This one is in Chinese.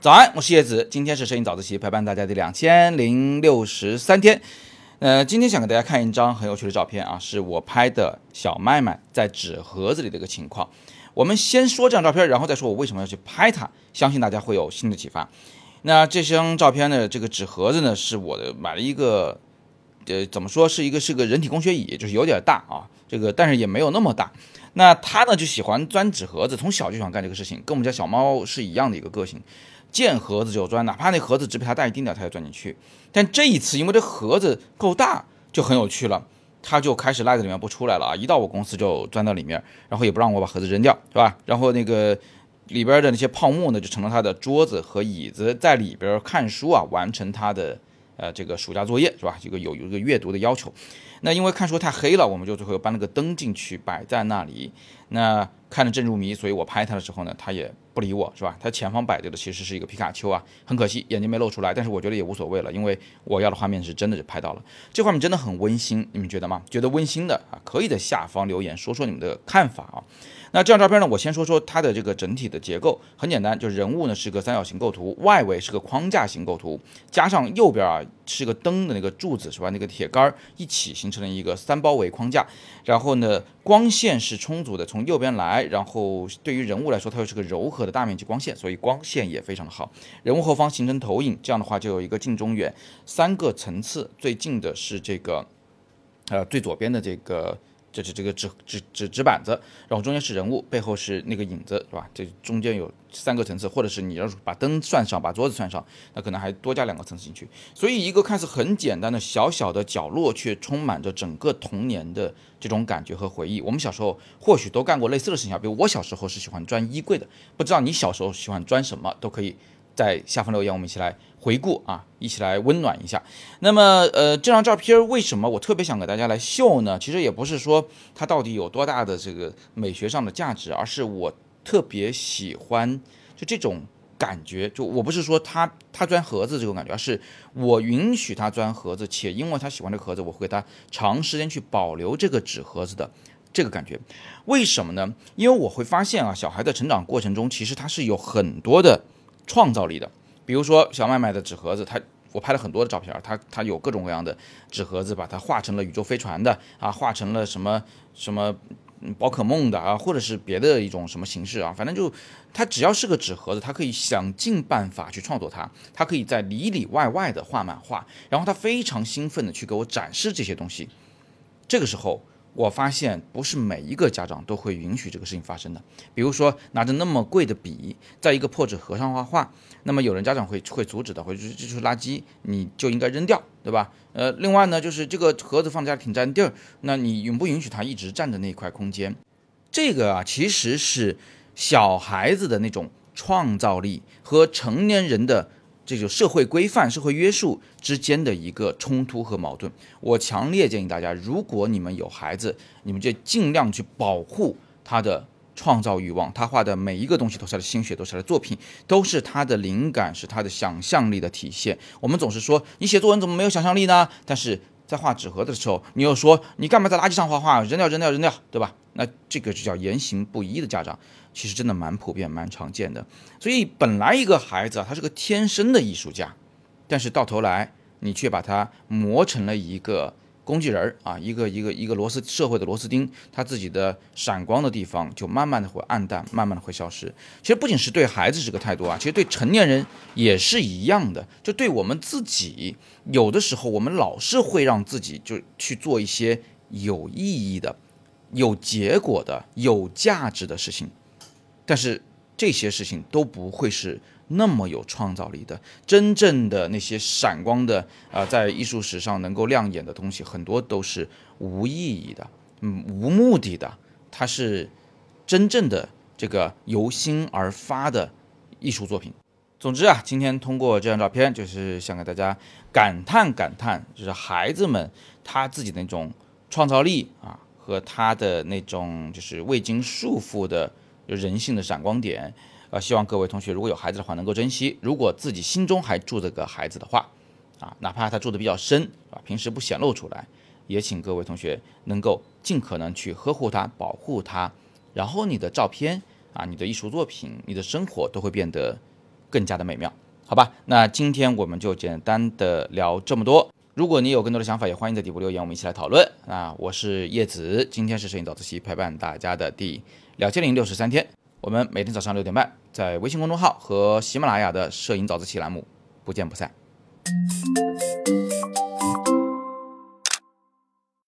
早安，我是叶子，今天是摄影早自习陪伴大家的两千零六十三天。呃，今天想给大家看一张很有趣的照片啊，是我拍的小麦麦在纸盒子里的一个情况。我们先说这张照片，然后再说我为什么要去拍它，相信大家会有新的启发。那这张照片呢，这个纸盒子呢，是我的买了一个，呃，怎么说是一个是个人体工学椅，就是有点大啊，这个但是也没有那么大。那他呢就喜欢钻纸盒子，从小就喜欢干这个事情，跟我们家小猫是一样的一个个性。见盒子就钻，哪怕那盒子只比它大一丁点，它也钻进去。但这一次，因为这盒子够大，就很有趣了。它就开始赖在里面不出来了啊！一到我公司就钻到里面，然后也不让我把盒子扔掉，是吧？然后那个里边的那些泡沫呢，就成了它的桌子和椅子，在里边看书啊，完成它的呃这个暑假作业，是吧？这个有有一个阅读的要求。那因为看书太黑了，我们就最后搬了个灯进去摆在那里。那看着正入迷，所以我拍它的时候呢，它也。不理我是吧？它前方摆着的其实是一个皮卡丘啊，很可惜眼睛没露出来，但是我觉得也无所谓了，因为我要的画面是真的就拍到了，这画面真的很温馨，你们觉得吗？觉得温馨的啊，可以在下方留言说说你们的看法啊。那这张照片呢？我先说说它的这个整体的结构，很简单，就是人物呢是个三角形构图，外围是个框架型构图，加上右边啊是个灯的那个柱子是吧？那个铁杆一起形成了一个三包围框架。然后呢，光线是充足的，从右边来，然后对于人物来说，它又是个柔和的大面积光线，所以光线也非常的好。人物后方形成投影，这样的话就有一个近中远三个层次，最近的是这个，呃，最左边的这个。这是这个纸纸纸纸板子，然后中间是人物，背后是那个影子，是吧？这中间有三个层次，或者是你要把灯算上，把桌子算上，那可能还多加两个层次进去。所以一个看似很简单的小小的角落，却充满着整个童年的这种感觉和回忆。我们小时候或许都干过类似的事情，比如我小时候是喜欢钻衣柜的，不知道你小时候喜欢钻什么，都可以在下方留言，我们一起来。回顾啊，一起来温暖一下。那么，呃，这张照片为什么我特别想给大家来秀呢？其实也不是说它到底有多大的这个美学上的价值，而是我特别喜欢就这种感觉。就我不是说他他钻盒子这种感觉，而是我允许他钻盒子，且因为他喜欢这个盒子，我会给他长时间去保留这个纸盒子的这个感觉。为什么呢？因为我会发现啊，小孩的成长过程中，其实他是有很多的创造力的。比如说小麦麦的纸盒子，他我拍了很多的照片，他他有各种各样的纸盒子，把它画成了宇宙飞船的啊，画成了什么什么宝可梦的啊，或者是别的一种什么形式啊，反正就它只要是个纸盒子，它可以想尽办法去创作它，它可以在里里外外的画满画，然后他非常兴奋的去给我展示这些东西，这个时候。我发现不是每一个家长都会允许这个事情发生的。比如说拿着那么贵的笔，在一个破纸盒上画画，那么有人家长会会阻止的，会说这就是垃圾，你就应该扔掉，对吧？呃，另外呢，就是这个盒子放家里挺占地儿，那你允不允许他一直占着那一块空间？这个啊，其实是小孩子的那种创造力和成年人的。这就社会规范、社会约束之间的一个冲突和矛盾。我强烈建议大家，如果你们有孩子，你们就尽量去保护他的创造欲望。他画的每一个东西都是他的心血，都是他的作品，都是他的灵感，是他的想象力的体现。我们总是说你写作文怎么没有想象力呢？但是在画纸盒的时候，你又说你干嘛在垃圾上画画？扔掉，扔掉，扔掉，对吧？那这个就叫言行不一的家长。其实真的蛮普遍、蛮常见的，所以本来一个孩子啊，他是个天生的艺术家，但是到头来你却把他磨成了一个工具人啊，一个一个一个螺丝社会的螺丝钉，他自己的闪光的地方就慢慢的会暗淡，慢慢的会消失。其实不仅是对孩子这个态度啊，其实对成年人也是一样的。就对我们自己，有的时候我们老是会让自己就去做一些有意义的、有结果的、有价值的事情。但是这些事情都不会是那么有创造力的。真正的那些闪光的啊，在艺术史上能够亮眼的东西，很多都是无意义的，嗯，无目的的。它是真正的这个由心而发的艺术作品。总之啊，今天通过这张照片，就是想给大家感叹感叹，就是孩子们他自己的那种创造力啊，和他的那种就是未经束缚的。有人性的闪光点，呃，希望各位同学如果有孩子的话能够珍惜。如果自己心中还住着个孩子的话，啊，哪怕他住的比较深，啊，平时不显露出来，也请各位同学能够尽可能去呵护他、保护他。然后你的照片啊，你的艺术作品，你的生活都会变得更加的美妙，好吧？那今天我们就简单的聊这么多。如果你有更多的想法，也欢迎在底部留言，我们一起来讨论。啊，我是叶子，今天是摄影早自习陪伴大家的第两千零六十三天。我们每天早上六点半，在微信公众号和喜马拉雅的摄影早自习栏目不见不散。